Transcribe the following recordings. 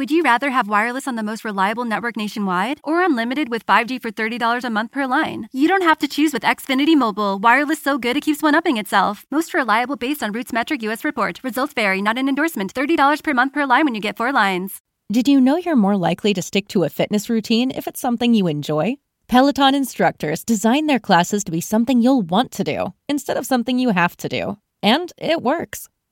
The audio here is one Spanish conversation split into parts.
Would you rather have wireless on the most reliable network nationwide or unlimited with 5G for $30 a month per line? You don't have to choose with Xfinity Mobile. Wireless so good it keeps one upping itself. Most reliable based on Roots Metric US report. Results vary, not an endorsement. $30 per month per line when you get four lines. Did you know you're more likely to stick to a fitness routine if it's something you enjoy? Peloton instructors design their classes to be something you'll want to do instead of something you have to do. And it works.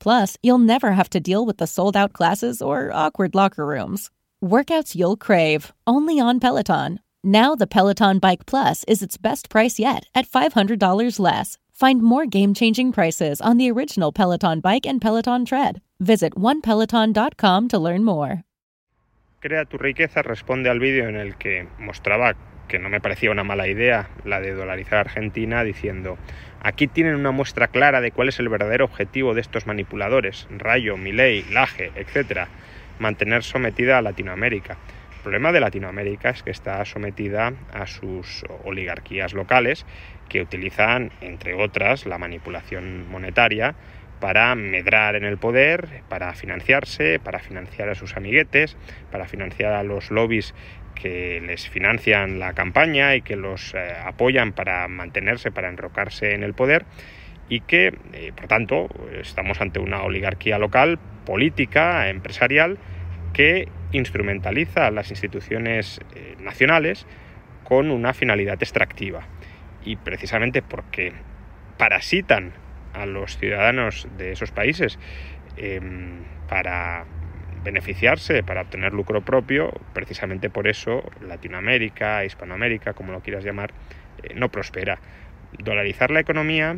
Plus, you'll never have to deal with the sold out classes or awkward locker rooms. Workouts you'll crave, only on Peloton. Now, the Peloton Bike Plus is its best price yet at $500 less. Find more game changing prices on the original Peloton Bike and Peloton Tread. Visit onepeloton.com to learn more. Crea tu riqueza responde al vídeo en el que mostraba que no me parecía una mala idea la de dolarizar a Argentina diciendo aquí tienen una muestra clara de cuál es el verdadero objetivo de estos manipuladores, Rayo, Milei, Laje, etcétera, mantener sometida a Latinoamérica. El problema de Latinoamérica es que está sometida a sus oligarquías locales que utilizan, entre otras, la manipulación monetaria para medrar en el poder, para financiarse, para financiar a sus amiguetes, para financiar a los lobbies que les financian la campaña y que los eh, apoyan para mantenerse, para enrocarse en el poder y que, eh, por tanto, estamos ante una oligarquía local, política, empresarial, que instrumentaliza las instituciones eh, nacionales con una finalidad extractiva. Y precisamente porque parasitan a los ciudadanos de esos países em, para beneficiarse, para obtener lucro propio, precisamente por eso Latinoamérica, Hispanoamérica, como lo quieras llamar, eh, no prospera. Dolarizar la economía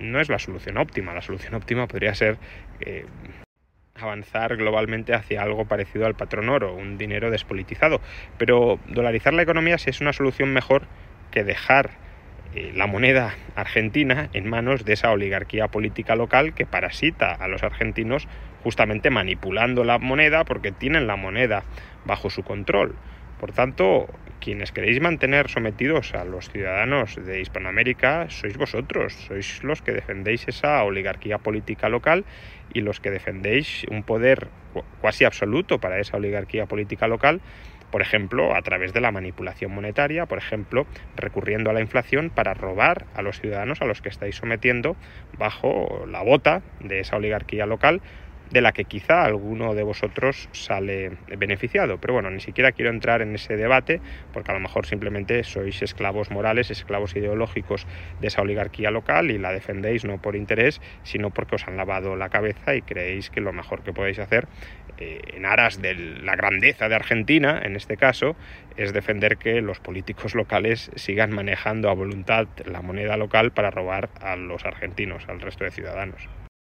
no es la solución óptima, la solución óptima podría ser eh, avanzar globalmente hacia algo parecido al patrón oro, un dinero despolitizado, pero dolarizar la economía sí es una solución mejor que dejar eh, la moneda argentina en manos de esa oligarquía política local que parasita a los argentinos justamente manipulando la moneda porque tienen la moneda bajo su control. Por tanto, quienes queréis mantener sometidos a los ciudadanos de Hispanoamérica sois vosotros, sois los que defendéis esa oligarquía política local y los que defendéis un poder cuasi absoluto para esa oligarquía política local, por ejemplo, a través de la manipulación monetaria, por ejemplo, recurriendo a la inflación para robar a los ciudadanos a los que estáis sometiendo bajo la bota de esa oligarquía local de la que quizá alguno de vosotros sale beneficiado. Pero bueno, ni siquiera quiero entrar en ese debate porque a lo mejor simplemente sois esclavos morales, esclavos ideológicos de esa oligarquía local y la defendéis no por interés, sino porque os han lavado la cabeza y creéis que lo mejor que podéis hacer eh, en aras de la grandeza de Argentina, en este caso, es defender que los políticos locales sigan manejando a voluntad la moneda local para robar a los argentinos, al resto de ciudadanos.